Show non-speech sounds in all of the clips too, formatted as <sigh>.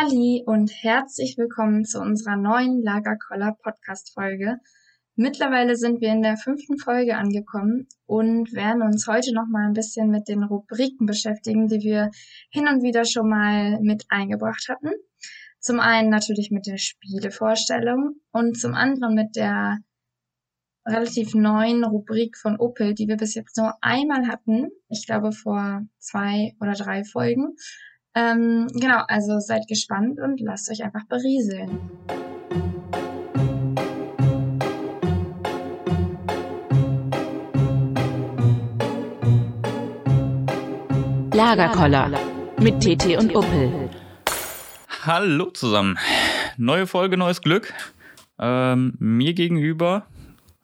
Halli und herzlich willkommen zu unserer neuen Lagerkoller Podcast Folge. Mittlerweile sind wir in der fünften Folge angekommen und werden uns heute noch mal ein bisschen mit den Rubriken beschäftigen, die wir hin und wieder schon mal mit eingebracht hatten. Zum einen natürlich mit der Spielevorstellung und zum anderen mit der relativ neuen Rubrik von Opel, die wir bis jetzt nur einmal hatten. Ich glaube vor zwei oder drei Folgen. Ähm, genau, also seid gespannt und lasst euch einfach berieseln. Lagerkoller mit TT und Uppel. Hallo zusammen. Neue Folge, neues Glück. Ähm, mir gegenüber,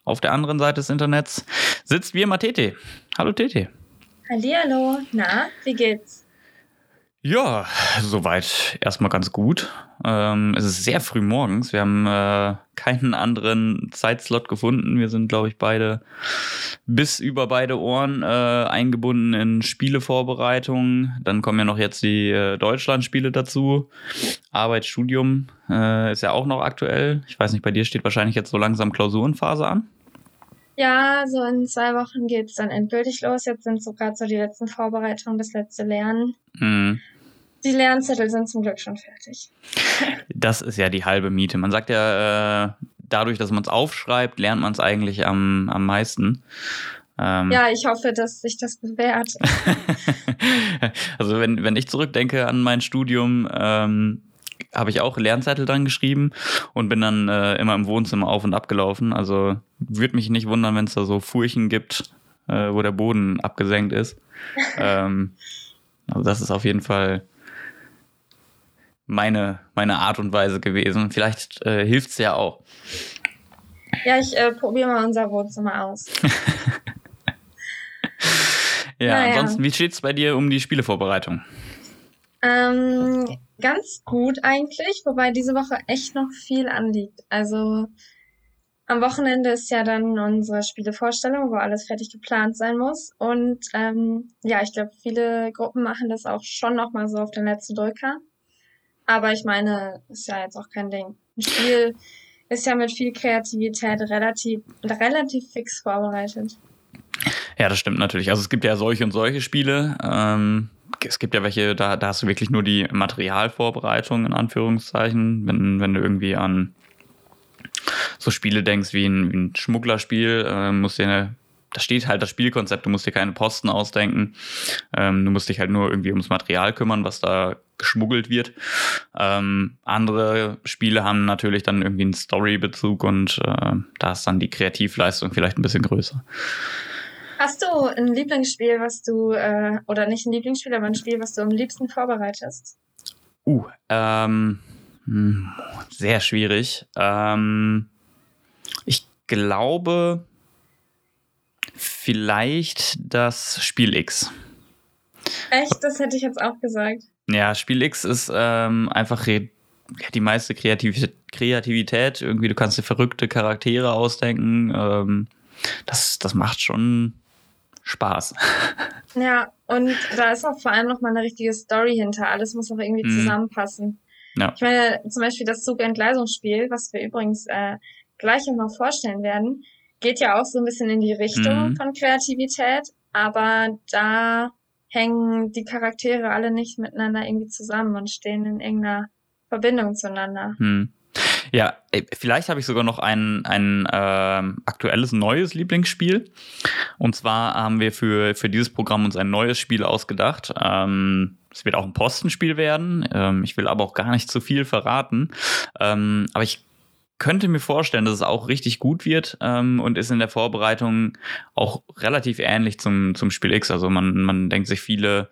auf der anderen Seite des Internets, sitzt wie immer TT. Hallo TT. Hallihallo. Na, wie geht's? Ja, soweit erstmal ganz gut. Ähm, es ist sehr früh morgens. Wir haben äh, keinen anderen Zeitslot gefunden. Wir sind, glaube ich, beide bis über beide Ohren äh, eingebunden in Spielevorbereitungen. Dann kommen ja noch jetzt die äh, Deutschlandspiele dazu. Arbeitsstudium äh, ist ja auch noch aktuell. Ich weiß nicht, bei dir steht wahrscheinlich jetzt so langsam Klausurenphase an. Ja, so in zwei Wochen geht's dann endgültig los. Jetzt sind so gerade so die letzten Vorbereitungen, das letzte Lernen. Mhm. Die Lernzettel sind zum Glück schon fertig. <laughs> Das ist ja die halbe Miete. Man sagt ja, äh, dadurch, dass man es aufschreibt, lernt man es eigentlich am, am meisten. Ähm, ja, ich hoffe, dass sich das bewährt. <laughs> also wenn, wenn ich zurückdenke an mein Studium, ähm, habe ich auch Lernzettel dann geschrieben und bin dann äh, immer im Wohnzimmer auf und ab gelaufen. Also würde mich nicht wundern, wenn es da so Furchen gibt, äh, wo der Boden abgesenkt ist. <laughs> ähm, also das ist auf jeden Fall meine, meine Art und Weise gewesen. Vielleicht äh, hilft es ja auch. Ja, ich äh, probiere mal unser Wohnzimmer aus. <laughs> ja, naja. ansonsten, wie steht es bei dir um die Spielevorbereitung? Ähm, ganz gut eigentlich, wobei diese Woche echt noch viel anliegt. Also am Wochenende ist ja dann unsere Spielevorstellung, wo alles fertig geplant sein muss. Und ähm, ja, ich glaube, viele Gruppen machen das auch schon nochmal so auf den letzten Drücker. Aber ich meine, ist ja jetzt auch kein Ding. Ein Spiel ist ja mit viel Kreativität relativ, relativ fix vorbereitet. Ja, das stimmt natürlich. Also es gibt ja solche und solche Spiele. Ähm, es gibt ja welche, da, da hast du wirklich nur die Materialvorbereitung in Anführungszeichen, wenn, wenn du irgendwie an so Spiele denkst wie ein, wie ein Schmugglerspiel, äh, musst dir da steht halt das Spielkonzept, du musst dir keine Posten ausdenken. Ähm, du musst dich halt nur irgendwie ums Material kümmern, was da geschmuggelt wird. Ähm, andere Spiele haben natürlich dann irgendwie einen Story-Bezug und äh, da ist dann die Kreativleistung vielleicht ein bisschen größer. Hast du ein Lieblingsspiel, was du, äh, oder nicht ein Lieblingsspiel, aber ein Spiel, was du am liebsten vorbereitest? Uh, ähm, hm, sehr schwierig. Ähm, ich glaube, vielleicht das Spiel X. Echt? Das hätte ich jetzt auch gesagt. Ja, Spiel X ist ähm, einfach die meiste Kreativität, Kreativität. Irgendwie, du kannst dir verrückte Charaktere ausdenken. Ähm, das, das macht schon Spaß. <laughs> Ja, und da ist auch vor allem noch mal eine richtige Story hinter. Alles muss auch irgendwie mhm. zusammenpassen. Ja. Ich meine, zum Beispiel das Zugentgleisungsspiel, was wir übrigens äh, gleich auch noch vorstellen werden, geht ja auch so ein bisschen in die Richtung mhm. von Kreativität, aber da hängen die Charaktere alle nicht miteinander irgendwie zusammen und stehen in irgendeiner Verbindung zueinander. Mhm. Ja, äh, vielleicht habe ich sogar noch ein, ein äh, aktuelles neues Lieblingsspiel. Und zwar haben wir für, für dieses Programm uns ein neues Spiel ausgedacht. Ähm, es wird auch ein Postenspiel werden. Ähm, ich will aber auch gar nicht zu viel verraten. Ähm, aber ich könnte mir vorstellen, dass es auch richtig gut wird ähm, und ist in der Vorbereitung auch relativ ähnlich zum, zum Spiel X. Also man, man denkt sich viele,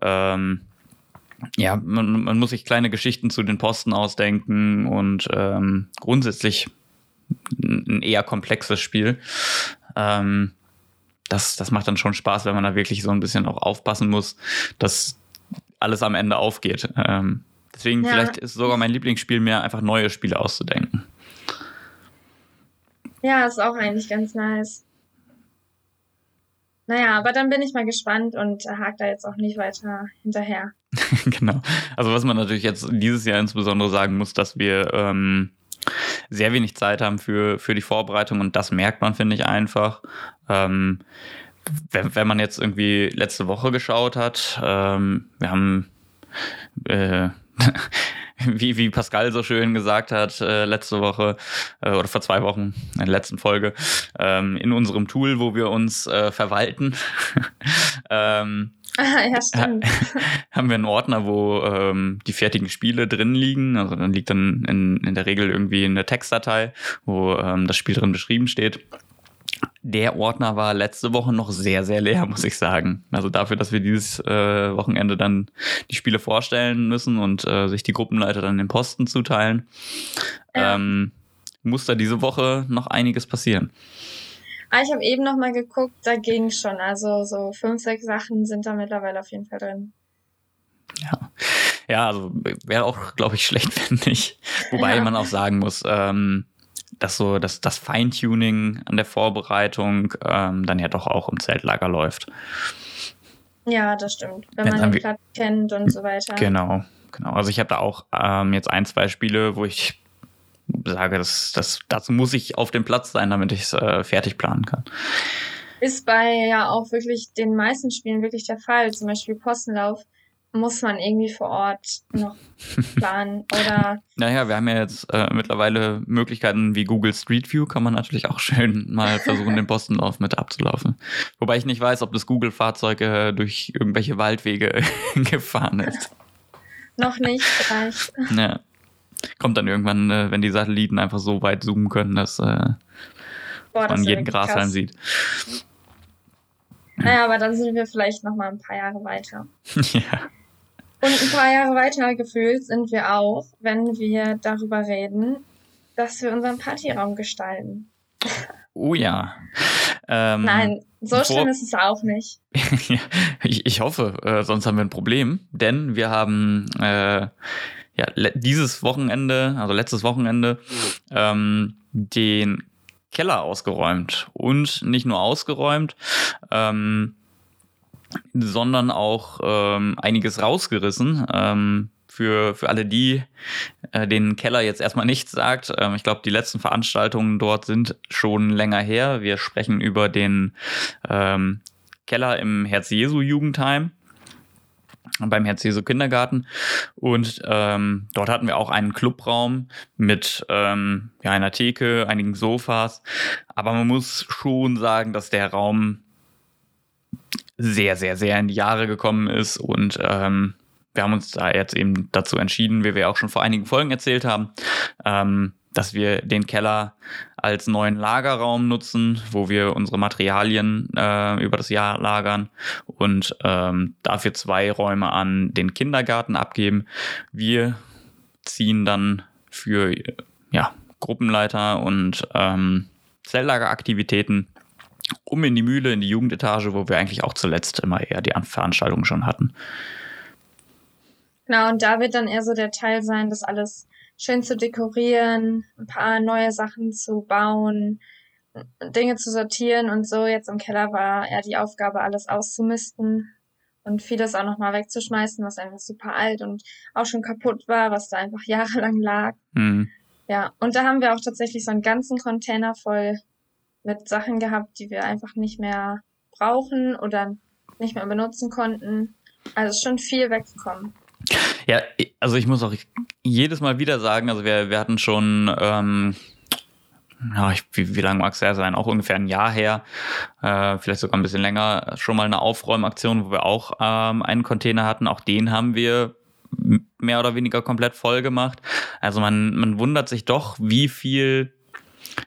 ähm, ja, man, man muss sich kleine Geschichten zu den Posten ausdenken und ähm, grundsätzlich ein eher komplexes Spiel. Ähm, das, das macht dann schon Spaß, wenn man da wirklich so ein bisschen auch aufpassen muss, dass alles am Ende aufgeht. Ähm, deswegen ja. vielleicht ist sogar mein Lieblingsspiel mehr einfach neue Spiele auszudenken. Ja, ist auch eigentlich ganz nice. Naja, aber dann bin ich mal gespannt und hake da jetzt auch nicht weiter hinterher. <laughs> genau. Also was man natürlich jetzt dieses Jahr insbesondere sagen muss, dass wir ähm, sehr wenig Zeit haben für, für die Vorbereitung und das merkt man, finde ich, einfach. Ähm, wenn, wenn man jetzt irgendwie letzte Woche geschaut hat, ähm, wir haben äh, <laughs> wie, wie Pascal so schön gesagt hat, äh, letzte Woche äh, oder vor zwei Wochen in der letzten Folge, ähm, in unserem Tool, wo wir uns äh, verwalten, <laughs> ähm, ja, stimmt. <laughs> haben wir einen Ordner, wo ähm, die fertigen Spiele drin liegen. Also dann liegt dann in, in der Regel irgendwie eine Textdatei, wo ähm, das Spiel drin beschrieben steht. Der Ordner war letzte Woche noch sehr, sehr leer, <laughs> muss ich sagen. Also dafür, dass wir dieses äh, Wochenende dann die Spiele vorstellen müssen und äh, sich die Gruppenleiter dann den Posten zuteilen, Ja. ähm, muss da diese Woche noch einiges passieren. Ah, ich habe eben noch mal geguckt, da ging schon. Also so fünf, sechs Sachen sind da mittlerweile auf jeden Fall drin. Ja, also wäre auch, glaube ich, schlecht, <laughs> wenn nicht. Wobei Ja. man auch sagen muss, ähm, dass so dass das Feintuning an der Vorbereitung ähm, dann ja doch auch im Zeltlager läuft. Ja, das stimmt. Wenn Wenn man den Platz kennt und so weiter. Genau, genau. Also ich habe da auch ähm, jetzt ein, zwei Spiele, wo ich sage, das, das, dazu muss ich auf dem Platz sein, damit ich es äh, fertig planen kann. Ist bei ja auch wirklich den meisten Spielen wirklich der Fall. Zum Beispiel Postenlauf muss man irgendwie vor Ort noch <laughs> planen oder Naja, wir haben ja jetzt äh, mittlerweile Möglichkeiten wie Google Street View, kann man natürlich auch <laughs> schön mal versuchen, den Postenlauf mit abzulaufen. Wobei ich nicht weiß, ob das Google-Fahrzeug äh, durch irgendwelche Waldwege <laughs> gefahren ist. noch nicht vielleicht. Ja. Kommt dann irgendwann, äh, wenn die Satelliten einfach so weit zoomen können, dass äh, Boah, man jeden Grashalm krass. sieht. Naja, aber dann sind wir vielleicht noch mal ein paar Jahre weiter. ja. Und ein paar Jahre weiter gefühlt sind wir auch, wenn wir darüber reden, dass wir unseren Partyraum gestalten. Oh ja. Ähm, Nein, so schlimm ist es auch nicht. <laughs> Ich, ich hoffe, äh, sonst haben wir ein Problem, denn wir haben äh, ja, dieses Wochenende, also letztes Wochenende, ähm, den Keller ausgeräumt und nicht nur ausgeräumt, ähm, sondern auch ähm, einiges rausgerissen. Ähm, für, für alle die, äh, denen Keller jetzt erstmal nichts sagt. Ähm, ich glaube, die letzten Veranstaltungen dort sind schon länger her. Wir sprechen über den ähm, Keller im Herz-Jesu-Jugendheim beim Herz-Jesu Kindergarten und ähm, dort hatten wir auch einen Clubraum mit ähm, ja, einer Theke, einigen Sofas, aber man muss schon sagen, dass der Raum sehr, sehr, sehr in die Jahre gekommen ist und ähm, wir haben uns da jetzt eben dazu entschieden, wie wir auch schon vor einigen Folgen erzählt haben, ähm, dass wir den Keller als neuen Lagerraum nutzen, wo wir unsere Materialien äh, über das Jahr lagern und ähm, dafür zwei Räume an den Kindergarten abgeben. Wir ziehen dann für ja, Gruppenleiter und ähm, Zelllageraktivitäten um in die Mühle, in die Jugendetage, wo wir eigentlich auch zuletzt immer eher die An- Veranstaltungen schon hatten. Genau, und da wird dann eher so der Teil sein, das alles schön zu dekorieren, ein paar neue Sachen zu bauen, Dinge zu sortieren und so. Jetzt im Keller war eher die Aufgabe, alles auszumisten und vieles auch nochmal wegzuschmeißen, was einfach super alt und auch schon kaputt war, was da einfach <laughs> jahrelang lag. Hm. Ja, und da haben wir auch tatsächlich so einen ganzen Container voll mit Sachen gehabt, die wir einfach nicht mehr brauchen oder nicht mehr benutzen konnten. Also schon viel weggekommen. Ja, also ich muss auch jedes Mal wieder sagen, also wir, wir hatten schon, ähm, ja, ich, wie, wie lange mag es her sein? Auch ungefähr ein Jahr her, äh, vielleicht sogar ein bisschen länger, schon mal eine Aufräumaktion, wo wir auch ähm, einen Container hatten. Auch den haben wir mehr oder weniger komplett voll gemacht. Also man, man wundert sich doch, wie viel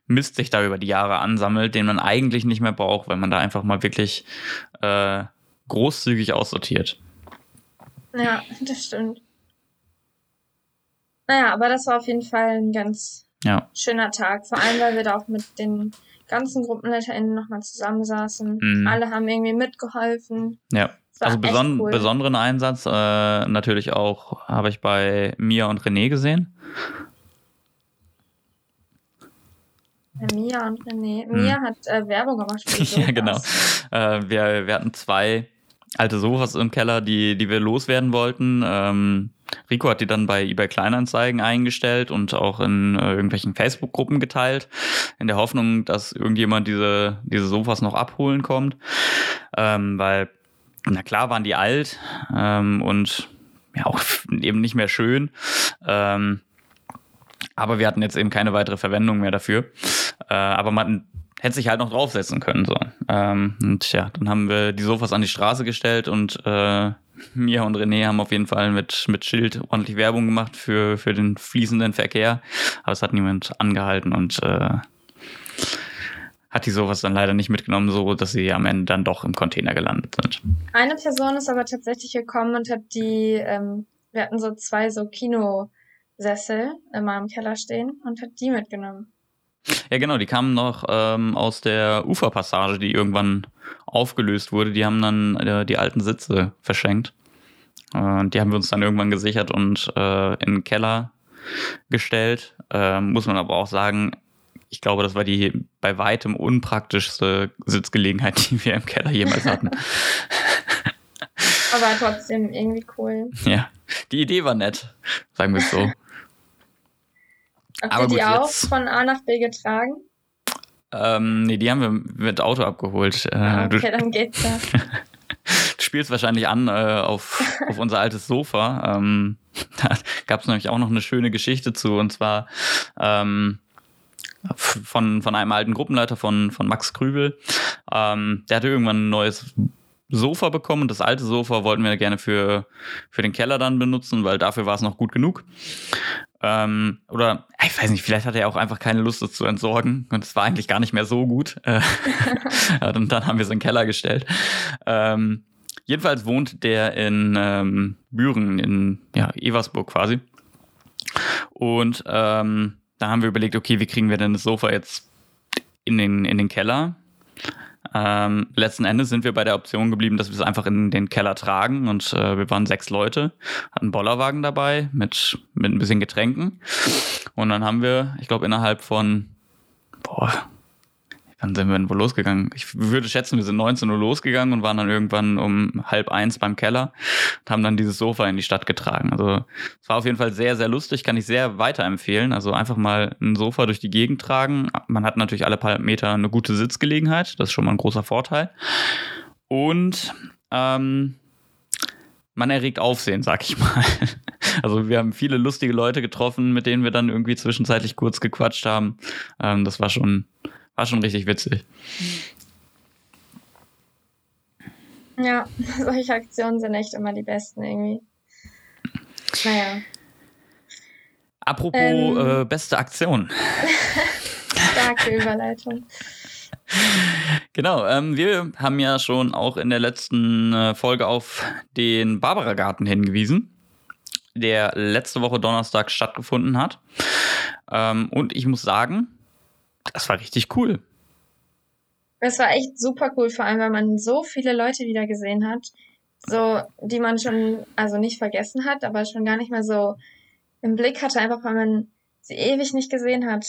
Mist sich da über die Jahre ansammelt, den man eigentlich nicht mehr braucht, wenn man da einfach mal wirklich äh, großzügig aussortiert. Ja, das stimmt. Naja, aber das war auf jeden Fall ein ganz Ja. schöner Tag. Vor allem, weil wir da auch mit den ganzen GruppenleiterInnen nochmal zusammensaßen. Mhm. Alle haben irgendwie mitgeholfen. Ja. Also beson cool. besonderen Einsatz äh, natürlich auch habe ich bei Mia und René gesehen. Ja, Mia und René. Mia hat äh, Werbung gemacht Hm. <laughs> ja, genau. Äh, wir, wir hatten zwei alte Sofas im Keller, die, die wir loswerden wollten. Ähm, Rico hat die dann bei eBay Kleinanzeigen eingestellt und auch in äh, irgendwelchen Facebook-Gruppen geteilt, in der Hoffnung, dass irgendjemand diese, diese Sofas noch abholen kommt. Ähm, weil, na klar, waren die alt ähm, und ja auch eben nicht mehr schön. Ähm, aber wir hatten jetzt eben keine weitere Verwendung mehr dafür. Äh, aber man hätte sich halt noch draufsetzen können. So. Ähm, und ja, dann haben wir die Sofas an die Straße gestellt und äh, <laughs> Mia und René haben auf jeden Fall mit, mit Schild ordentlich Werbung gemacht für, für den fließenden Verkehr. Aber es hat niemand angehalten und äh, hat die Sofas dann leider nicht mitgenommen, so dass sie am Ende dann doch im Container gelandet sind. Eine Person ist aber tatsächlich gekommen und hat die, ähm, wir hatten so zwei so Kinosessel immer im Keller stehen und hat die mitgenommen. Ja, genau, die kamen noch ähm, aus der Uferpassage, die irgendwann aufgelöst wurde. Die haben dann äh, die alten Sitze verschenkt. Und die haben wir uns dann irgendwann gesichert und äh, in den Keller gestellt. Äh, muss man aber auch sagen, ich glaube, das war die bei weitem unpraktischste Sitzgelegenheit, <laughs> die wir im Keller jemals hatten. aber trotzdem irgendwie cool. Ja, die Idee war nett, sagen wir es so. Habt ihr die gut, auch jetzt, von A nach B getragen? Ähm, nee, die haben wir mit Auto abgeholt. Äh, ah, okay, dann geht's ja. <laughs> du spielst wahrscheinlich an äh, auf, <laughs> auf unser altes Sofa. Ähm, <laughs> da gab es nämlich auch noch eine schöne Geschichte zu. Und zwar ähm, von, von einem alten Gruppenleiter von, von Max Krübel. Ähm, der hatte irgendwann ein neues Sofa bekommen und das alte Sofa wollten wir gerne für, für den Keller dann benutzen, weil dafür war es noch gut genug. Ähm, oder ich weiß nicht, vielleicht hat er auch einfach keine Lust, es zu entsorgen und es war eigentlich gar nicht mehr so gut. Äh, <laughs> <laughs> und dann haben wir es in den Keller gestellt. Ähm, jedenfalls wohnt der in ähm, Büren, in ja, Eversburg quasi. Und ähm, da haben wir überlegt, okay, wie kriegen wir denn das Sofa jetzt in den, in den Keller? Ähm, letzten Endes sind wir bei der Option geblieben, dass wir es einfach in den Keller tragen und äh, wir waren sechs Leute, hatten einen Bollerwagen dabei mit, mit ein bisschen Getränken. Und dann haben wir, ich glaube, innerhalb von, boah, Wann sind wir denn wohl losgegangen? Ich würde schätzen, wir sind 19 Uhr losgegangen und waren dann irgendwann um halb eins beim Keller und haben dann dieses Sofa in die Stadt getragen. Also es war auf jeden Fall sehr, sehr lustig, kann ich sehr weiterempfehlen. Also einfach mal ein Sofa durch die Gegend tragen. Man hat natürlich alle paar Meter eine gute Sitzgelegenheit, das ist schon mal ein großer Vorteil. Und ähm, man erregt Aufsehen, sag ich mal. <laughs> Also wir haben viele lustige Leute getroffen, mit denen wir dann irgendwie zwischenzeitlich kurz gequatscht haben. Ähm, das war schon, war schon richtig witzig. Ja, <laughs> solche Aktionen sind echt immer die besten irgendwie. Naja. Apropos ähm, äh, beste Aktion. <laughs> Starke Überleitung. Genau, ähm, wir haben ja schon auch in der letzten äh, Folge auf den Barbara-Garten hingewiesen, der letzte Woche Donnerstag stattgefunden hat. Ähm, und ich muss sagen, das war richtig cool. Das war echt super cool, vor allem weil man so viele Leute wieder gesehen hat, so die man schon also nicht vergessen hat, aber schon gar nicht mehr so im Blick hatte, einfach weil man sie ewig nicht gesehen hat.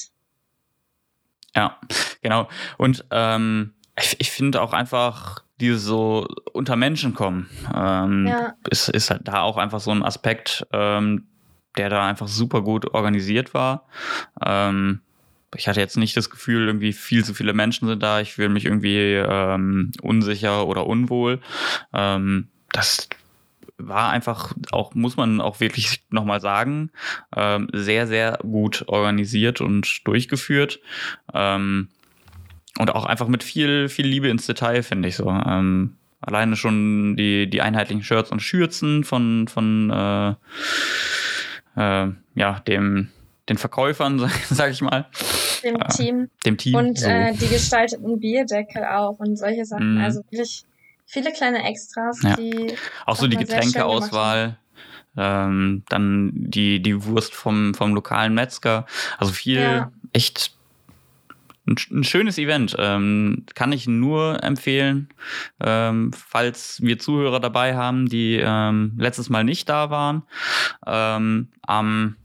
Ja, genau. Und ähm, ich, ich finde auch einfach dieses so unter Menschen kommen, ähm, ja. ist, ist halt da auch einfach so ein Aspekt, ähm, der da einfach super gut organisiert war. Ähm, ich hatte jetzt nicht das Gefühl, irgendwie viel zu viele Menschen sind da. Ich fühle mich irgendwie ähm, unsicher oder unwohl. Ähm, das war einfach auch, muss man auch wirklich nochmal sagen, ähm, sehr, sehr gut organisiert und durchgeführt. Ähm, und auch einfach mit viel, viel Liebe ins Detail, finde ich so. Ähm, alleine schon die, die einheitlichen Shirts und Schürzen von, von äh, äh, ja, dem, den Verkäufern, sag, <laughs> sag ich mal. Dem äh, Team. Dem Team. Und so. äh, die gestalteten Bierdeckel auch und solche Sachen. Mm. Also wirklich viele kleine Extras, ja. die. Auch so die Getränkeauswahl. Ähm, dann die, die Wurst vom, vom lokalen Metzger. Also viel ja. echt ein, ein, schönes Event. Ähm, kann ich nur empfehlen, ähm, falls wir Zuhörer dabei haben, die ähm, letztes Mal nicht da waren. Ähm, am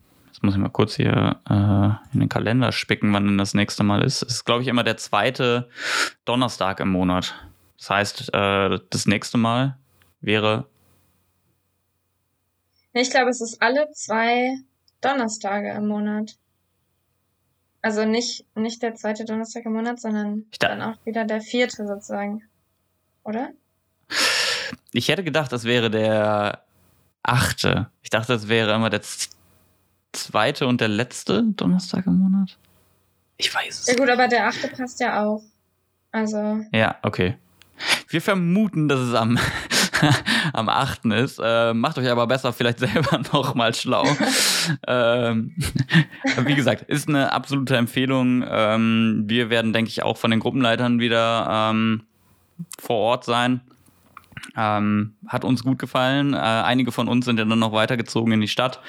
Jetzt muss ich mal kurz hier äh, in den Kalender spicken, wann denn das nächste Mal ist. Es ist, glaube ich, immer der zweite Donnerstag im Monat. Das heißt, äh, das nächste Mal wäre. Ich glaube, es ist alle zwei Donnerstage im Monat. Also nicht, nicht der zweite Donnerstag im Monat, sondern da- dann auch wieder der vierte sozusagen. Oder? Ich hätte gedacht, das wäre der achte. Ich dachte, das wäre immer der zweite und der letzte Donnerstag im Monat. Ich weiß Ja es. gut, aber der achte passt ja auch. Also, Ja, okay. Wir vermuten, dass es am, <laughs> am 8. ist. Äh, macht euch aber besser vielleicht selber <laughs> noch mal schlau. <laughs> ähm, wie gesagt, ist eine absolute Empfehlung. Ähm, wir werden, denke ich, auch von den Gruppenleitern wieder ähm, vor Ort sein. Ähm, hat uns gut gefallen. Äh, einige von uns sind ja dann noch weitergezogen in die Stadt.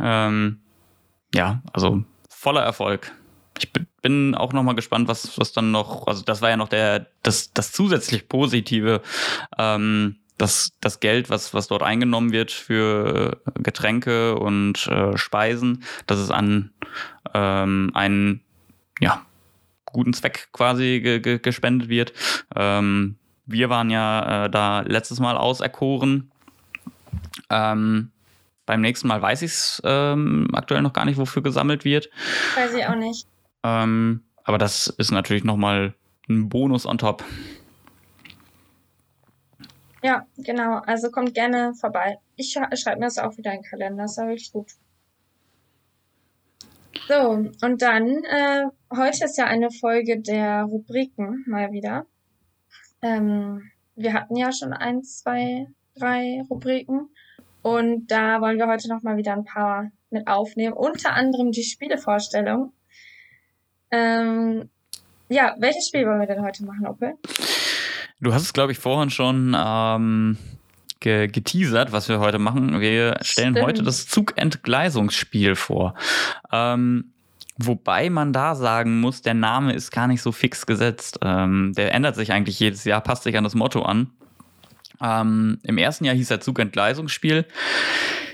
Ähm, ja, also voller Erfolg. Ich bin- auch noch mal gespannt, was, was dann noch, also das war ja noch der, das, das zusätzlich Positive, ähm, das, das Geld, was, was dort eingenommen wird für Getränke und äh, Speisen, dass es an ähm, einen, ja, guten Zweck quasi ge ge gespendet wird. Ähm, wir waren ja äh, da letztes Mal auserkoren. Ähm, beim nächsten Mal weiß ich es ähm, aktuell noch gar nicht, wofür gesammelt wird. weiß ich auch nicht. Ähm, aber das ist natürlich nochmal ein Bonus on top. Ja, genau. Also kommt gerne vorbei. Ich schreibe mir das auch wieder in den Kalender. Das war wirklich gut. So, und dann, äh, heute ist ja eine Folge der Rubriken mal wieder. Ähm, wir hatten ja schon eins, zwei, drei Rubriken. Und da wollen wir heute noch mal wieder ein paar mit aufnehmen. Unter anderem die Spielevorstellung. Ähm, ja, welches Spiel wollen wir denn heute machen, Opel? Du hast es, glaube ich, vorhin schon ähm, ge geteasert, was wir heute machen. Wir stellen Stimmt. heute das Zugentgleisungsspiel vor. Ähm, wobei man da sagen muss, der Name ist gar nicht so fix gesetzt. Ähm, der ändert sich eigentlich jedes Jahr, passt sich an das Motto an. Ähm, Im ersten Jahr hieß er Zugentgleisungsspiel.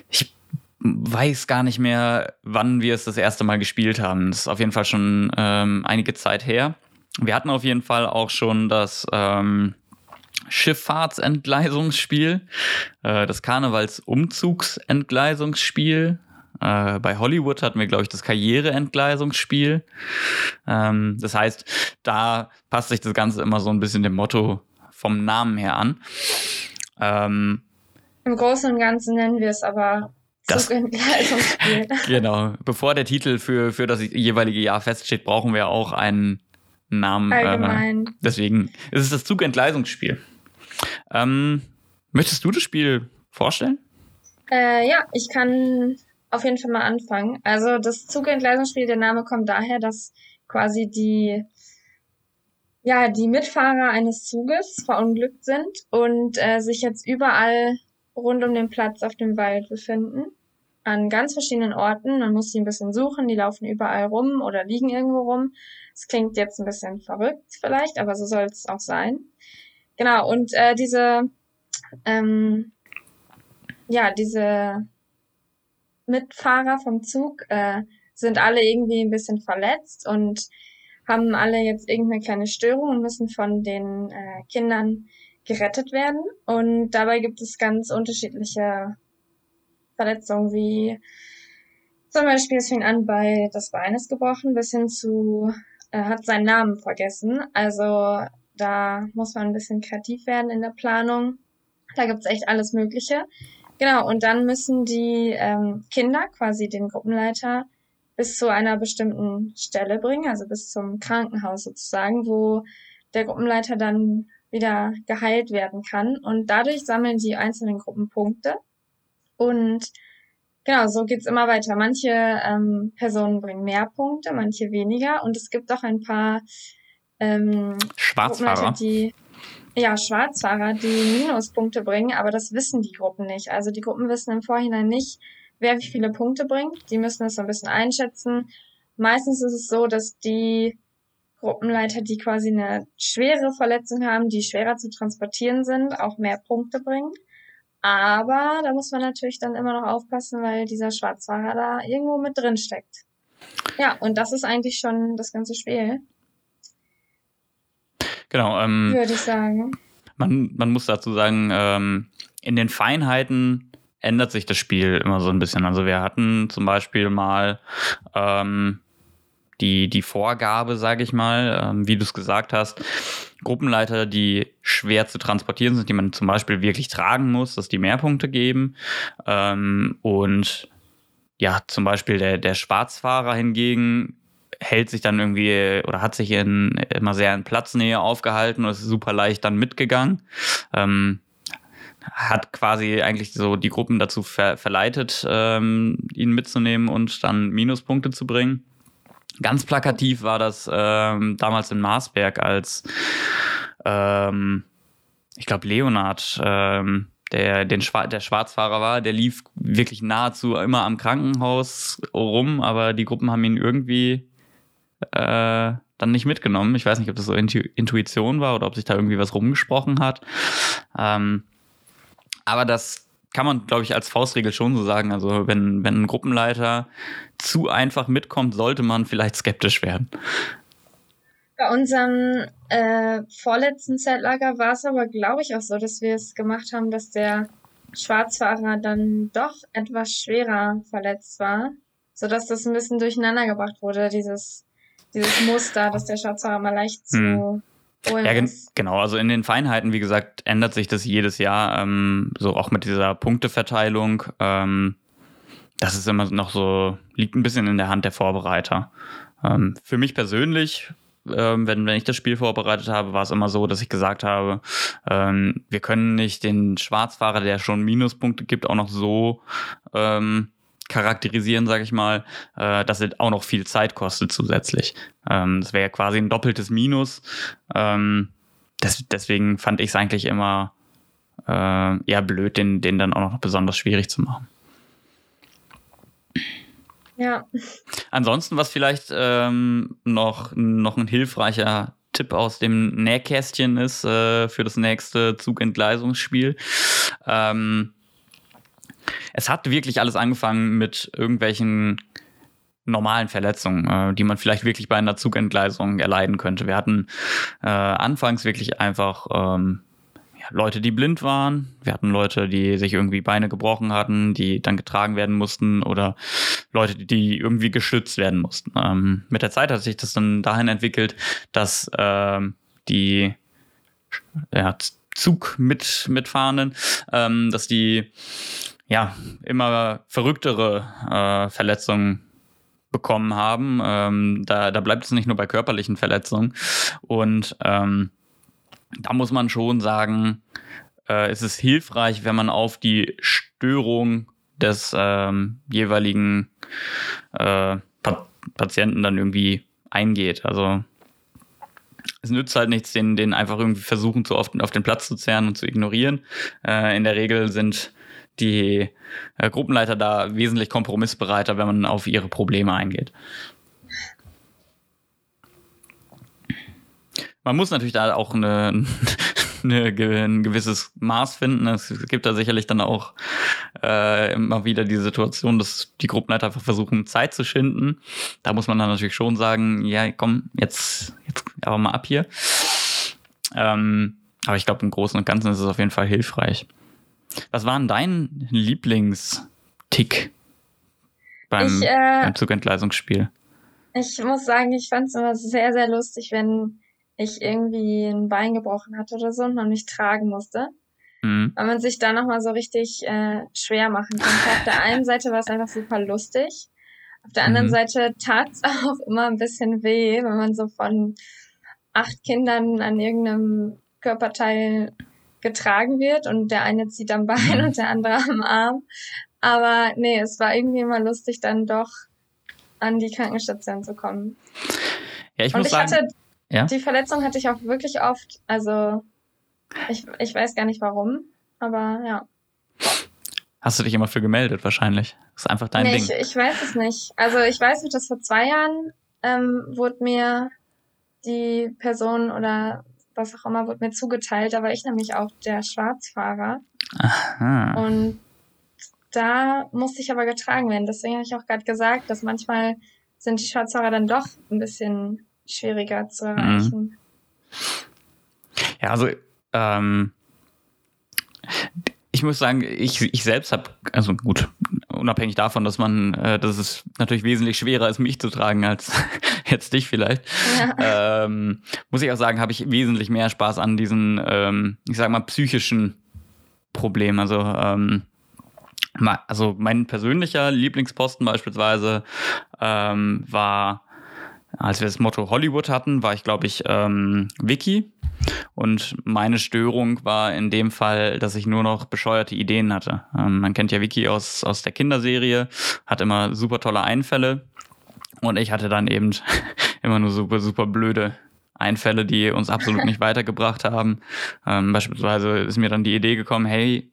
Ich weiß gar nicht mehr, wann wir es das erste Mal gespielt haben. Das ist auf jeden Fall schon ähm, einige Zeit her. Wir hatten auf jeden Fall auch schon das ähm, Schifffahrtsentgleisungsspiel, äh, das Karnevalsumzugsentgleisungsspiel. Äh, bei Hollywood hatten wir, glaube ich, das Karriereentgleisungsspiel. Ähm, das heißt, da passt sich das Ganze immer so ein bisschen dem Motto vom Namen her an. Ähm, Im Großen und Ganzen nennen wir es aber Das- Zugentgleisungsspiel. <laughs> <laughs> genau. Bevor der Titel für, für das jeweilige Jahr feststeht, brauchen wir auch einen Namen. Äh, Allgemein. deswegen ist es das Zugentgleisungsspiel. Ähm, möchtest du das Spiel vorstellen? Äh, ja, ich kann auf jeden Fall mal anfangen. Also das Zugentgleisungsspiel, der Name kommt daher, dass quasi die ja, die Mitfahrer eines Zuges verunglückt sind und äh, sich jetzt überall rund um den Platz auf dem Wald befinden. An ganz verschiedenen Orten. Man muss sie ein bisschen suchen. Die laufen überall rum oder liegen irgendwo rum. Das klingt jetzt ein bisschen verrückt vielleicht, aber so soll es auch sein. Genau, und äh, diese, ähm, ja, diese Mitfahrer vom Zug äh, sind alle irgendwie ein bisschen verletzt und haben alle jetzt irgendeine kleine Störung und müssen von den äh, Kindern gerettet werden. Und dabei gibt es ganz unterschiedliche Verletzungen, wie zum Beispiel, es fing an bei das Bein ist gebrochen, bis hin zu, er hat seinen Namen vergessen. Also da muss man ein bisschen kreativ werden in der Planung. Da gibt's echt alles Mögliche. Genau, und dann müssen die ähm, Kinder quasi den Gruppenleiter bis zu einer bestimmten Stelle bringen, also bis zum Krankenhaus sozusagen, wo der Gruppenleiter dann wieder geheilt werden kann. Und dadurch sammeln die einzelnen Gruppen Punkte. Und genau, so geht's immer weiter. Manche ähm, Personen bringen mehr Punkte, manche weniger. Und es gibt auch ein paar ähm, Schwarzfahrer. Gruppenleiter, die ja, Schwarzfahrer, die Minuspunkte bringen, aber das wissen die Gruppen nicht. Also die Gruppen wissen im Vorhinein nicht, wer wie viele Punkte bringt. Die müssen es so ein bisschen einschätzen. Meistens ist es so, dass die Gruppenleiter, die quasi eine schwere Verletzung haben, die schwerer zu transportieren sind, auch mehr Punkte bringen. Aber da muss man natürlich dann immer noch aufpassen, weil dieser Schwarzfahrer da irgendwo mit drin steckt. Ja, und das ist eigentlich schon das ganze Spiel, Genau. Ähm, würde ich sagen. man, man muss dazu sagen, ähm, in den Feinheiten ändert sich das Spiel immer so ein bisschen. Also wir hatten zum Beispiel mal ähm, die, die Vorgabe, sage ich mal, ähm, wie du es gesagt hast, Gruppenleiter, die schwer zu transportieren sind, die man zum Beispiel wirklich tragen muss, dass die mehr Punkte geben. Ähm, und ja, zum Beispiel der, der Schwarzfahrer hingegen hält sich dann irgendwie oder hat sich in, immer sehr in Platznähe aufgehalten und ist super leicht dann mitgegangen. Ähm, hat quasi eigentlich so die Gruppen dazu ver verleitet, ähm, ihn mitzunehmen und dann Minuspunkte zu bringen. Ganz plakativ war das ähm, damals in Marsberg, als ähm, ich glaube Leonard ähm, der, den Schwa der Schwarzfahrer war, der lief wirklich nahezu immer am Krankenhaus rum, aber die Gruppen haben ihn irgendwie äh, dann nicht mitgenommen. Ich weiß nicht, ob das so Intu Intuition war oder ob sich da irgendwie was rumgesprochen hat. Ähm, aber das kann man, glaube ich, als Faustregel schon so sagen. Also wenn, wenn ein Gruppenleiter zu einfach mitkommt, sollte man vielleicht skeptisch werden. Bei unserem äh, vorletzten Zeltlager war es aber, glaube ich, auch so, dass wir es gemacht haben, dass der Schwarzfahrer dann doch etwas schwerer verletzt war, sodass das ein bisschen durcheinander gebracht wurde, dieses, dieses Muster, dass der Schwarzfahrer mal leicht zu hm. Ja, gen genau. Also in den Feinheiten, wie gesagt, ändert sich das jedes Jahr. Ähm, so auch mit dieser Punkteverteilung. Ähm, das ist immer noch so, liegt ein bisschen in der Hand der Vorbereiter. Ähm, für mich persönlich ähm, wenn, wenn ich das Spiel vorbereitet habe, war es immer so, dass ich gesagt habe, ähm, wir können nicht den Schwarzfahrer, der schon Minuspunkte gibt, auch noch so ähm, charakterisieren, sage ich mal, äh, dass es auch noch viel Zeit kostet zusätzlich. Ähm, das wäre ja quasi ein doppeltes Minus. Ähm, das, deswegen fand ich es eigentlich immer äh, eher blöd, den, den dann auch noch besonders schwierig zu machen. Ja. Ansonsten, was vielleicht ähm, noch, noch ein hilfreicher Tipp aus dem Nähkästchen ist äh, für das nächste Zugentgleisungsspiel. Ähm, es hat wirklich alles angefangen mit irgendwelchen normalen Verletzungen, äh, die man vielleicht wirklich bei einer Zugentgleisung erleiden könnte. Wir hatten äh, anfangs wirklich einfach ähm, Leute, die blind waren. Wir hatten Leute, die sich irgendwie Beine gebrochen hatten, die dann getragen werden mussten oder Leute, die irgendwie geschützt werden mussten. Ähm, mit der Zeit hat sich das dann dahin entwickelt, dass ähm, die ja, Zug mit mitfahrenden, ähm, dass die ja immer verrücktere äh, Verletzungen bekommen haben. Ähm, da, da bleibt es nicht nur bei körperlichen Verletzungen. Und ähm, da muss man schon sagen, äh, es ist hilfreich, wenn man auf die Störung des ähm, jeweiligen äh, pa Patienten dann irgendwie eingeht. Also es nützt halt nichts, den, den einfach irgendwie versuchen zu oft auf den Platz zu zerren und zu ignorieren. Äh, in der Regel sind die äh, Gruppenleiter da wesentlich kompromissbereiter, wenn man auf ihre Probleme eingeht. Man muss natürlich da auch eine, <laughs> eine, ein gewisses Maß finden. Es gibt da sicherlich dann auch äh, immer wieder die Situation, dass die Gruppenleiter einfach versuchen, Zeit zu schinden. Da muss man dann natürlich schon sagen, ja, komm, jetzt, jetzt aber mal ab hier. Ähm, aber ich glaube, im Großen und Ganzen ist es auf jeden Fall hilfreich. Was war denn dein Lieblingstick beim, ich, äh, beim Zugentgleisungsspiel? Ich muss sagen, ich fand es immer sehr, sehr lustig, wenn ich irgendwie ein Bein gebrochen hatte oder so und man mich tragen musste. Mhm. Weil man sich da nochmal so richtig äh, schwer machen konnte. Auf der einen <laughs> Seite war es einfach super lustig. Auf der anderen mhm. Seite tat es <laughs> auch immer ein bisschen weh, wenn man so von acht Kindern an irgendeinem Körperteil getragen wird und der eine zieht am Bein und der andere am Arm. Aber nee, es war irgendwie immer lustig, dann doch an die Krankenstation zu kommen. Ja, ich und muss ich sagen, hatte ja? Die Verletzung hatte ich auch wirklich oft. Also ich, ich weiß gar nicht warum, aber ja. Hast du dich immer für gemeldet wahrscheinlich? Das ist einfach dein nee, Ding. Ich, ich weiß es nicht. Also ich weiß nicht, dass vor zwei Jahren ähm, wurde mir die Person oder was auch immer wurde mir zugeteilt. Da war ich nämlich auch der Schwarzfahrer. Aha. Und da musste ich aber getragen werden. Deswegen habe ich auch gerade gesagt, dass manchmal sind die Schwarzfahrer dann doch ein bisschen schwieriger zu mhm. erreichen. Ja, also ähm, ich muss sagen, ich, ich selbst habe, also gut, unabhängig davon, dass man, äh, dass es natürlich wesentlich schwerer ist, mich zu tragen als <laughs> jetzt dich vielleicht, ja. ähm, muss ich auch sagen, habe ich wesentlich mehr Spaß an diesen, ähm, ich sag mal, psychischen Problemen. Also, ähm, also mein persönlicher Lieblingsposten beispielsweise ähm, war, als wir das Motto Hollywood hatten, war ich, glaube ich, ähm, Vicky. Und meine Störung war in dem Fall, dass ich nur noch bescheuerte Ideen hatte. Ähm, man kennt ja Vicky aus, aus der Kinderserie, hat immer super tolle Einfälle. Und ich hatte dann eben <laughs> immer nur super, super blöde Einfälle, die uns absolut nicht weitergebracht haben. Ähm, beispielsweise ist mir dann die Idee gekommen, hey,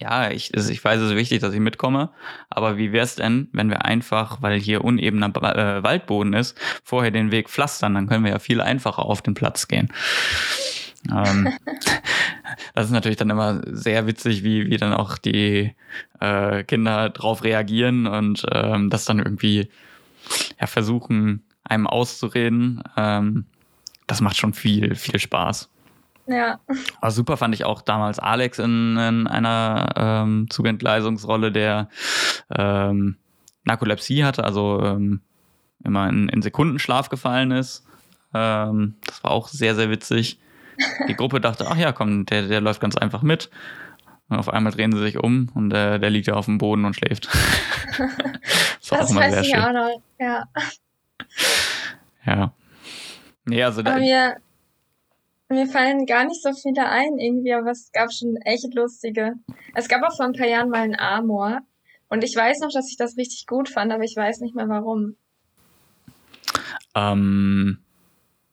ja, ich, ich weiß, es ist wichtig, dass ich mitkomme, aber wie wäre es denn, wenn wir einfach, weil hier unebener äh, Waldboden ist, vorher den Weg pflastern, dann können wir ja viel einfacher auf den Platz gehen. ähm, <laughs> das ist natürlich dann immer sehr witzig, wie, wie dann auch die äh, Kinder drauf reagieren und ähm, das dann irgendwie ja, versuchen, einem auszureden. Ähm, das macht schon viel, viel Spaß. Ja. Aber super fand ich auch damals Alex in, in einer ähm, Zugentgleisungsrolle, der ähm, Narkolepsie hatte, also ähm, immer in, in Sekundenschlaf gefallen ist. Ähm, das war auch sehr, sehr witzig. Die Gruppe dachte, ach ja, komm, der, der läuft ganz einfach mit. Und auf einmal drehen sie sich um und der, der liegt ja auf dem Boden und schläft. <laughs> das war das auch mal sehr schön. Auch noch. Ja. Ja. Nee, also da, mir, mir fallen gar nicht so viele ein irgendwie, aber es gab schon echt lustige. Es gab auch vor ein paar Jahren mal einen Amor. Und ich weiß noch, dass ich das richtig gut fand, aber ich weiß nicht mehr warum. Ähm.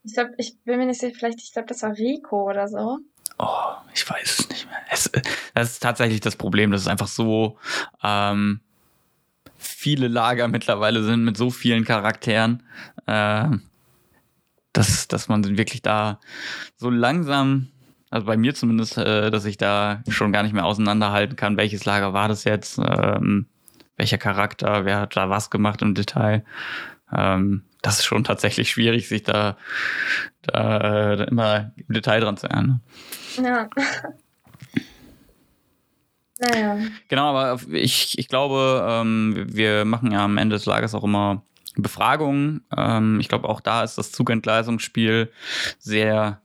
Ich glaube, ich bin mir nicht sicher, vielleicht, ich glaube, das war Rico oder so. Oh, ich weiß es nicht mehr. Es, das ist tatsächlich das Problem, dass es einfach so ähm, viele Lager mittlerweile sind mit so vielen Charakteren. Äh, dass, dass man wirklich da so langsam, also bei mir zumindest, äh, dass ich da schon gar nicht mehr auseinanderhalten kann, welches Lager war das jetzt, ähm, welcher Charakter, wer hat da was gemacht im Detail. Ähm, das ist schon tatsächlich schwierig, sich da, da äh, immer im Detail dran zu erinnern. Ja. <laughs> Naja. Genau, aber ich, ich glaube, ähm, wir machen ja am Ende des Lagers auch immer Befragungen. Ähm, ich glaube, auch da ist das Zugentgleisungsspiel sehr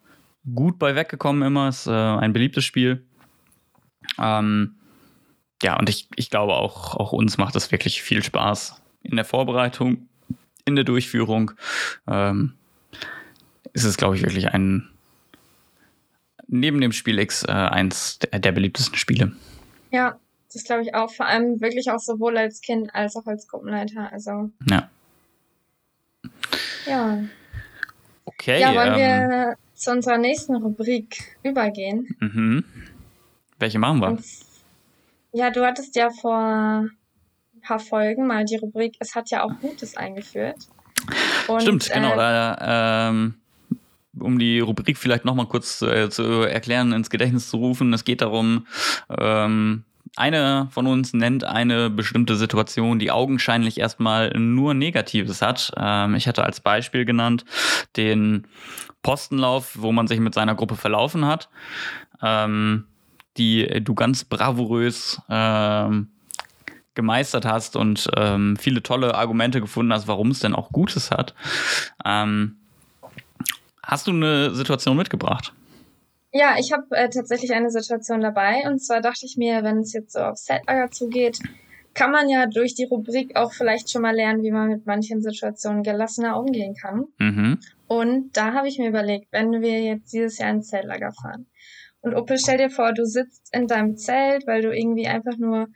gut bei weggekommen immer. Ist äh, ein beliebtes Spiel. Ähm, ja, und ich, ich glaube auch, auch uns macht es wirklich viel Spaß in der Vorbereitung, in der Durchführung. Ähm, ist es, glaube ich, wirklich ein neben dem Spiel X äh, eins der, der beliebtesten Spiele. Ja, das glaube ich auch. Vor allem wirklich auch sowohl als Kind als auch als Gruppenleiter. Also ja. Ja. Okay. Ja, wollen ähm, wir zu unserer nächsten Rubrik übergehen? Mhm. Welche machen wir? Und, ja, du hattest ja vor ein paar Folgen mal die Rubrik Es hat ja auch Gutes eingeführt. Und, Stimmt, genau. Äh, da, ähm, um die Rubrik vielleicht nochmal kurz äh, zu erklären, ins Gedächtnis zu rufen. Es geht darum, ähm, eine von uns nennt eine bestimmte Situation, die augenscheinlich erstmal nur Negatives hat. Ähm, ich hatte als Beispiel genannt den Postenlauf, wo man sich mit seiner Gruppe verlaufen hat, ähm, die du ganz bravourös ähm, gemeistert hast und ähm, viele tolle Argumente gefunden hast, warum es denn auch Gutes hat. Ähm, hast du eine Situation mitgebracht? Ja, ich habe äh, tatsächlich eine Situation dabei. Und zwar dachte ich mir, wenn es jetzt so auf Setlager zugeht, kann man ja durch die Rubrik auch vielleicht schon mal lernen, wie man mit manchen Situationen gelassener umgehen kann. Mhm. Und da habe ich mir überlegt, wenn wir jetzt dieses Jahr ins Zeltlager fahren. Und Opel, stell dir vor, du sitzt in deinem Zelt, weil du irgendwie einfach nur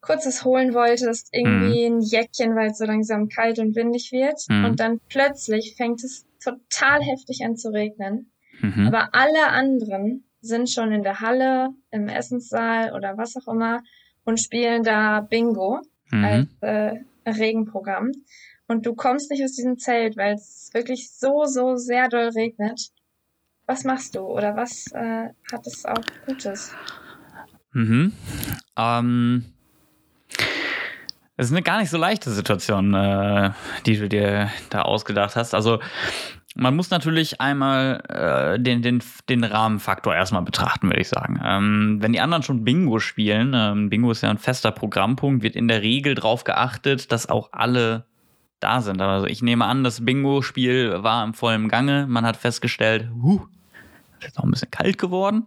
kurzes holen wolltest, irgendwie mhm. ein Jäckchen, weil es so langsam kalt und windig wird. Mhm. Und dann plötzlich fängt es total heftig an zu regnen. Mhm. Aber alle anderen sind schon in der Halle, im Essenssaal oder was auch immer und spielen da Bingo mhm. als äh, Regenprogramm. Und du kommst nicht aus diesem Zelt, weil es wirklich so, so sehr doll regnet. Was machst du oder was äh, hat es auch Gutes? Mhm. Ähm, es ist eine gar nicht so leichte Situation, äh, die du dir da ausgedacht hast. Also man muss natürlich einmal äh, den, den, den Rahmenfaktor erstmal betrachten, würde ich sagen. Ähm, wenn die anderen schon Bingo spielen, ähm, Bingo ist ja ein fester Programmpunkt, wird in der Regel darauf geachtet, dass auch alle da sind. Also ich nehme an, das Bingo-Spiel war im vollen Gange. Man hat festgestellt, huh, ist jetzt noch ein bisschen kalt geworden.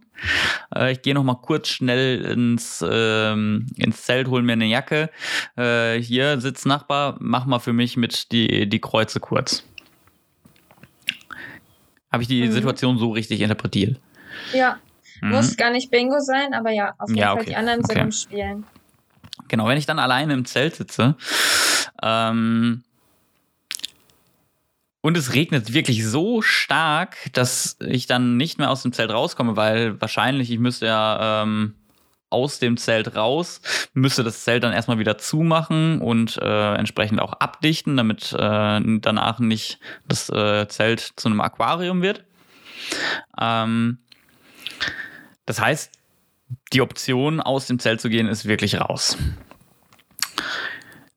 Äh, ich gehe noch mal kurz schnell ins, ähm, ins Zelt, hol mir eine Jacke. Äh, hier sitzt Nachbar, mach mal für mich mit die, die Kreuze kurz. Habe ich die mhm. Situation so richtig interpretiert? Ja. Mhm. Muss gar nicht Bingo sein, aber ja, auf jeden ja, Fall die anderen okay. sind im Spielen. Genau, wenn ich dann alleine im Zelt sitze, ähm, und es regnet wirklich so stark, dass ich dann nicht mehr aus dem Zelt rauskomme, weil wahrscheinlich ich müsste ja ähm, aus dem Zelt raus, müsste das Zelt dann erstmal wieder zumachen und äh, entsprechend auch abdichten, damit äh, danach nicht das äh, Zelt zu einem Aquarium wird. Ähm, das heißt, die Option, aus dem Zelt zu gehen, ist wirklich raus.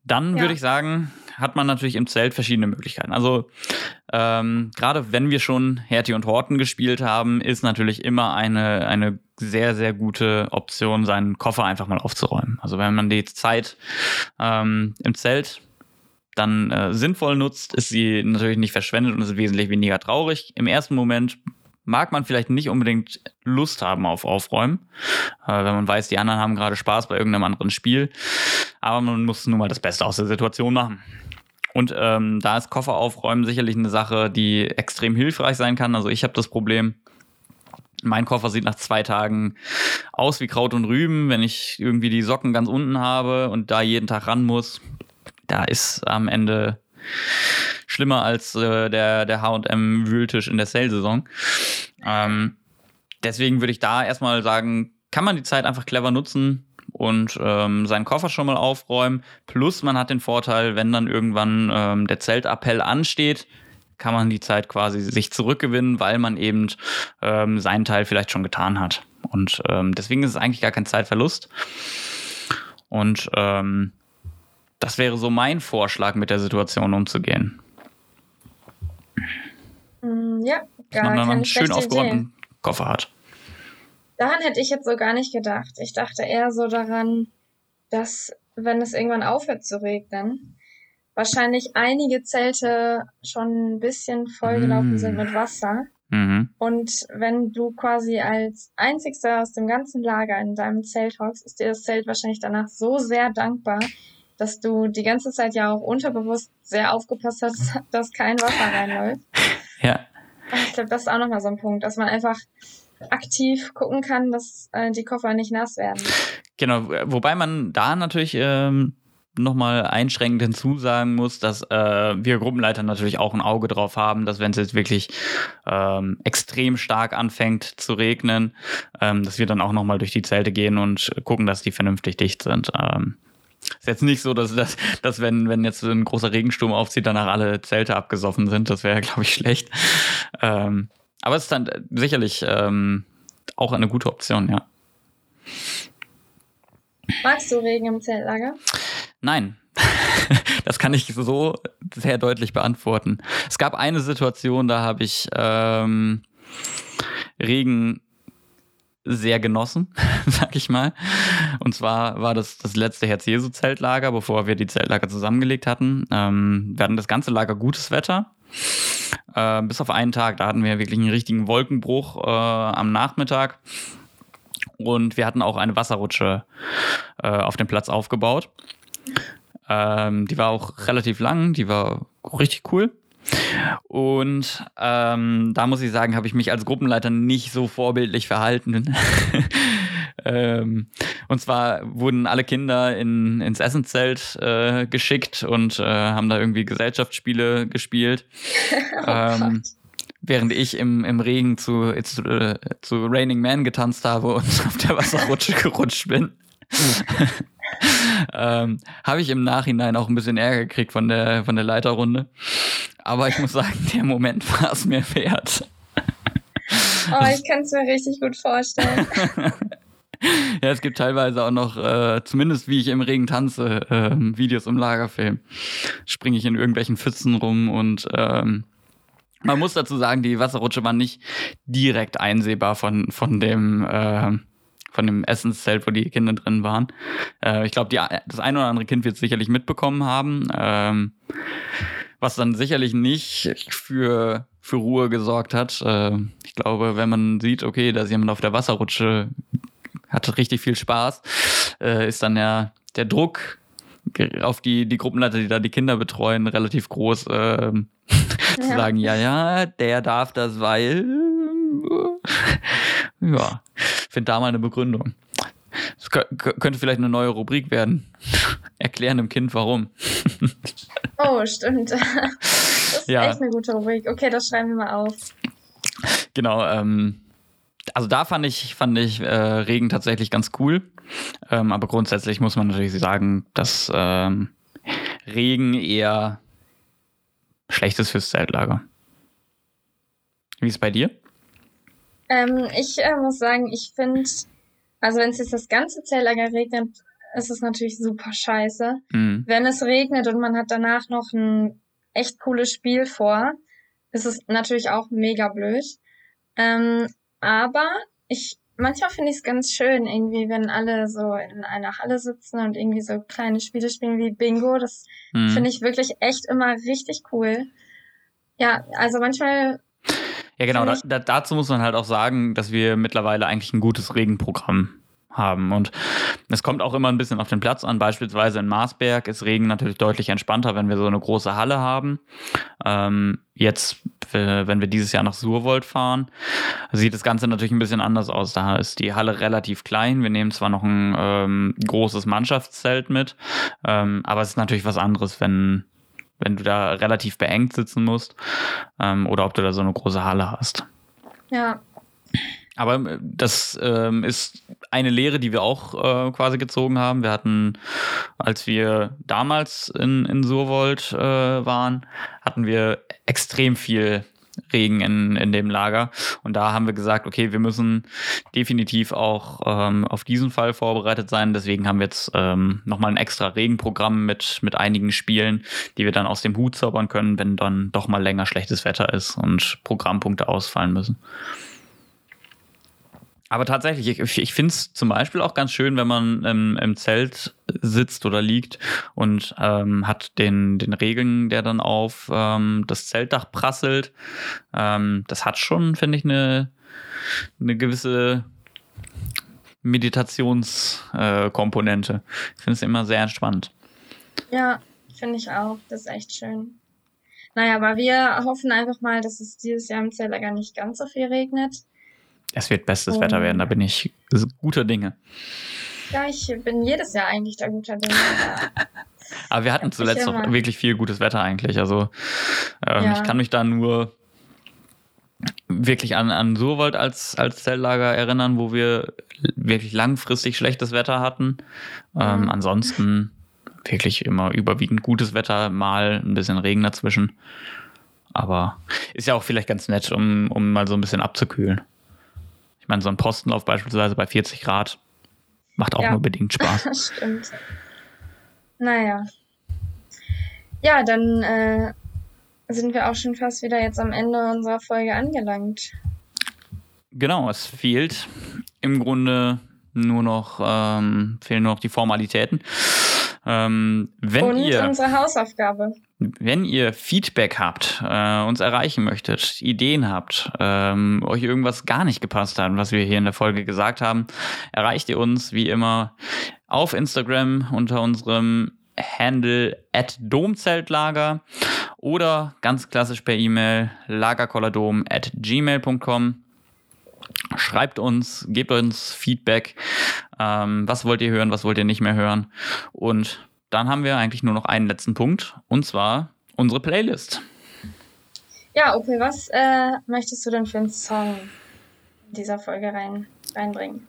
Dann ja. würde ich sagen, hat man natürlich im Zelt verschiedene Möglichkeiten. Also ähm, gerade wenn wir schon Hertie und Horten gespielt haben, ist natürlich immer eine, eine sehr, sehr gute Option, seinen Koffer einfach mal aufzuräumen. Also wenn man die Zeit ähm, im Zelt dann äh, sinnvoll nutzt, ist sie natürlich nicht verschwendet und ist wesentlich weniger traurig. Im ersten Moment mag man vielleicht nicht unbedingt Lust haben auf Aufräumen, äh, wenn man weiß, die anderen haben gerade Spaß bei irgendeinem anderen Spiel. Aber man muss nun mal das Beste aus der Situation machen. Und ähm, da ist Koffer aufräumen sicherlich eine Sache, die extrem hilfreich sein kann. Also ich habe das Problem, mein Koffer sieht nach zwei Tagen aus wie Kraut und Rüben, wenn ich irgendwie die Socken ganz unten habe und da jeden Tag ran muss. Da ist am Ende schlimmer als äh, der, der HM-Wühltisch in der Sale-Saison. Ähm, deswegen würde ich da erstmal sagen, kann man die Zeit einfach clever nutzen und ähm, seinen Koffer schon mal aufräumen. Plus man hat den Vorteil, wenn dann irgendwann ähm, der Zeltappell ansteht, kann man die Zeit quasi sich zurückgewinnen, weil man eben ähm, seinen Teil vielleicht schon getan hat. Und ähm, deswegen ist es eigentlich gar kein Zeitverlust. Und ähm, das wäre so mein Vorschlag, mit der Situation umzugehen. Mm, ja, gar Dass man dann einen schön aufgeräumten Koffer hat. Daran hätte ich jetzt so gar nicht gedacht. Ich dachte eher so daran, dass, wenn es irgendwann aufhört zu regnen, wahrscheinlich einige Zelte schon ein bisschen vollgelaufen mm. sind mit Wasser. Mhm. Und wenn du quasi als einzigster aus dem ganzen Lager in deinem Zelt hockst, ist dir das Zelt wahrscheinlich danach so sehr dankbar, dass du die ganze Zeit ja auch unterbewusst sehr aufgepasst hast, <laughs> dass kein Wasser reinläuft. Ja. Ich glaube, das ist auch nochmal so ein Punkt, dass man einfach aktiv gucken kann, dass äh, die Koffer nicht nass werden. Genau, wobei man da natürlich ähm, nochmal einschränkend hinzusagen muss, dass äh, wir Gruppenleiter natürlich auch ein Auge drauf haben, dass wenn es jetzt wirklich ähm, extrem stark anfängt zu regnen, ähm, dass wir dann auch nochmal durch die Zelte gehen und gucken, dass die vernünftig dicht sind. Ähm, ist jetzt nicht so, dass, dass, dass wenn, wenn jetzt ein großer Regensturm aufzieht, danach alle Zelte abgesoffen sind. Das wäre, glaube ich, schlecht. Ähm, aber es ist dann sicherlich ähm, auch eine gute Option, ja. Magst du Regen im Zeltlager? Nein. <laughs> das kann ich so sehr deutlich beantworten. Es gab eine Situation, da habe ich ähm, Regen sehr genossen, <laughs> sag ich mal. Und zwar war das das letzte Herz-Jesu-Zeltlager, bevor wir die Zeltlager zusammengelegt hatten. Ähm, wir hatten das ganze Lager gutes Wetter. Äh, bis auf einen Tag, da hatten wir wirklich einen richtigen Wolkenbruch äh, am Nachmittag. Und wir hatten auch eine Wasserrutsche äh, auf dem Platz aufgebaut. Ähm, die war auch relativ lang, die war richtig cool. Und ähm, da muss ich sagen, habe ich mich als Gruppenleiter nicht so vorbildlich verhalten. <laughs> ähm, und zwar wurden alle Kinder in, ins Essenszelt äh, geschickt und äh, haben da irgendwie Gesellschaftsspiele gespielt. <laughs> oh ähm, während ich im, im Regen zu, zu, äh, zu Raining Man getanzt habe und <laughs> auf der Wasserrutsche <laughs> gerutscht bin. ähm, habe ich im Nachhinein auch ein bisschen Ärger gekriegt von der, von der Leiterrunde. Aber ich muss sagen, der Moment war es mir wert. Oh, ich kann es mir richtig gut vorstellen. <laughs> ja, es gibt teilweise auch noch, äh, zumindest wie ich im Regen tanze, äh, Videos im Lagerfilm. Springe ich in irgendwelchen Pfützen rum und ähm, Man muss dazu sagen, die Wasserrutsche war nicht direkt einsehbar von, von dem, äh, von dem Essenszelt, wo die Kinder drin waren. Äh, ich glaube, das ein oder andere Kind wird es sicherlich mitbekommen haben. Ähm, was dann sicherlich nicht für, für Ruhe gesorgt hat. Äh, ich glaube, wenn man sieht, okay, da ist jemand auf der Wasserrutsche, hat richtig viel Spaß, äh, ist dann ja der Druck auf die, die Gruppenleiter, die da die Kinder betreuen, relativ groß, <laughs> äh, ja. zu sagen, ja, ja, der darf das, weil ja, finde da mal eine Begründung. Das könnte vielleicht eine neue Rubrik werden. <laughs> Erklären dem Kind warum. <laughs> oh, stimmt. Das ist ja. echt eine gute Rubrik. Okay, das schreiben wir mal auf. Genau, ähm, also da fand ich, fand ich äh, Regen tatsächlich ganz cool. Ähm, aber grundsätzlich muss man natürlich sagen, dass ähm, Regen eher schlecht ist fürs Zeltlager. Wie ist es bei dir? Ähm, ich äh, muss sagen, ich finde, also wenn es jetzt das ganze Zeltlager regnet, ist es natürlich super scheiße. Mhm. Wenn es regnet und man hat danach noch ein echt cooles Spiel vor, ist es natürlich auch mega blöd. Ähm, aber ich manchmal finde ich es ganz schön, irgendwie, wenn alle so in einer Halle sitzen und irgendwie so kleine Spiele spielen wie Bingo. Das mhm. finde ich wirklich echt immer richtig cool. Ja, also manchmal ja, genau. Da, da, dazu muss man halt auch sagen, dass wir mittlerweile eigentlich ein gutes Regenprogramm haben. Und es kommt auch immer ein bisschen auf den Platz an. Beispielsweise in Marsberg ist Regen natürlich deutlich entspannter, wenn wir so eine große Halle haben. Ähm, jetzt, wenn wir dieses Jahr nach Surwold fahren, sieht das Ganze natürlich ein bisschen anders aus. Da ist die Halle relativ klein. Wir nehmen zwar noch ein ähm, großes Mannschaftszelt mit, ähm, aber es ist natürlich was anderes, wenn wenn du da relativ beengt sitzen musst ähm, oder ob du da so eine große Halle hast. Ja. Aber äh, das ähm, ist eine Lehre, die wir auch äh, quasi gezogen haben. Wir hatten, als wir damals in, in Surwold äh, waren, hatten wir extrem viel Regen in, in dem Lager. Und da haben wir gesagt, okay, wir müssen definitiv auch ähm, auf diesen Fall vorbereitet sein. Deswegen haben wir jetzt ähm, nochmal ein extra Regenprogramm mit, mit einigen Spielen, die wir dann aus dem Hut zaubern können, wenn dann doch mal länger schlechtes Wetter ist und Programmpunkte ausfallen müssen. Aber tatsächlich, ich, ich finde es zum Beispiel auch ganz schön, wenn man ähm, im Zelt sitzt oder liegt und ähm, hat den, den Regen, der dann auf ähm, das Zeltdach prasselt. Ähm, das hat schon, finde ich, eine, eine gewisse Meditationskomponente. Äh, ich finde es immer sehr entspannt. Ja, finde ich auch. Das ist echt schön. Naja, aber wir hoffen einfach mal, dass es dieses Jahr im Zeltlager nicht ganz so viel regnet. Es wird bestes oh. Wetter werden, da bin ich guter Dinge. Ja, ich bin jedes Jahr eigentlich der guter Dinge. <laughs> Aber wir hatten zuletzt auch wirklich viel gutes Wetter eigentlich. Also ähm, ja. ich kann mich da nur wirklich an, an Surwald als, als Zelllager erinnern, wo wir wirklich langfristig schlechtes Wetter hatten. Ähm, mhm. Ansonsten wirklich immer überwiegend gutes Wetter, mal ein bisschen Regen dazwischen. Aber ist ja auch vielleicht ganz nett, um, um mal so ein bisschen abzukühlen. Ich meine, so ein Postenlauf beispielsweise bei 40 Grad macht auch ja. nur bedingt Spaß. <laughs> Stimmt. Naja. Ja, dann äh, sind wir auch schon fast wieder jetzt am Ende unserer Folge angelangt. Genau, es fehlt im Grunde nur noch, ähm, fehlen nur noch die Formalitäten. Ähm, wenn Und ihr, unsere Hausaufgabe. Wenn ihr Feedback habt, äh, uns erreichen möchtet, Ideen habt, ähm, euch irgendwas gar nicht gepasst hat, was wir hier in der Folge gesagt haben, erreicht ihr uns wie immer auf Instagram unter unserem Handle at Domzeltlager oder ganz klassisch per E-Mail lagerkollerdom at gmail.com. Schreibt uns, gebt uns Feedback. Ähm, was wollt ihr hören, was wollt ihr nicht mehr hören? Und dann haben wir eigentlich nur noch einen letzten Punkt und zwar unsere Playlist. Ja, okay, was äh, möchtest du denn für einen Song in dieser Folge rein, reinbringen?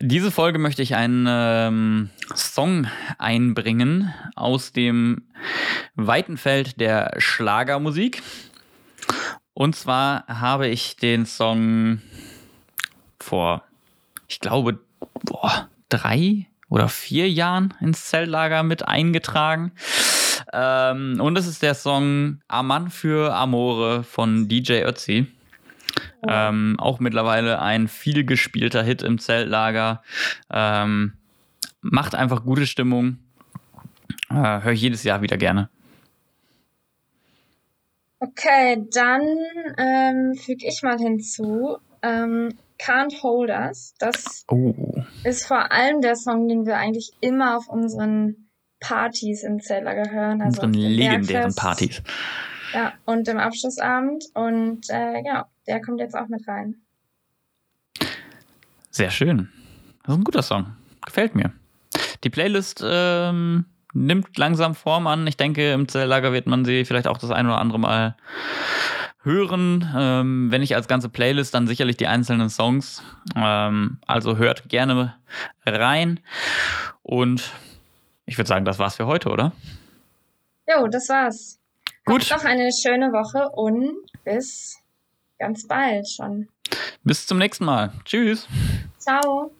Diese Folge möchte ich einen ähm, Song einbringen aus dem weiten Feld der Schlagermusik. Und zwar habe ich den Song vor, ich glaube, boah, drei oder vier Jahren ins Zeltlager mit eingetragen. Ähm, und es ist der Song Aman für Amore von DJ Ötzi. Oh. Ähm, auch mittlerweile ein viel gespielter Hit im Zeltlager. Ähm, macht einfach gute Stimmung. Äh, Höre ich jedes Jahr wieder gerne. Okay, dann ähm, füge ich mal hinzu. Ähm, Can't Hold Us. Das oh. ist vor allem der Song, den wir eigentlich immer auf unseren Partys im Zeltlager hören. Also unseren legendären Partys. Ja, und im Abschlussabend. Und äh, ja, der kommt jetzt auch mit rein. Sehr schön. Das ist ein guter Song. Gefällt mir. Die Playlist ähm, nimmt langsam Form an. Ich denke, im Zelllager wird man sie vielleicht auch das ein oder andere Mal hören. Ähm, wenn nicht als ganze Playlist, dann sicherlich die einzelnen Songs. Ähm, also hört gerne rein. Und ich würde sagen, das war's für heute, oder? Jo, das war's. Gut. Habt noch eine schöne Woche und bis ganz bald schon. Bis zum nächsten Mal. Tschüss. Ciao.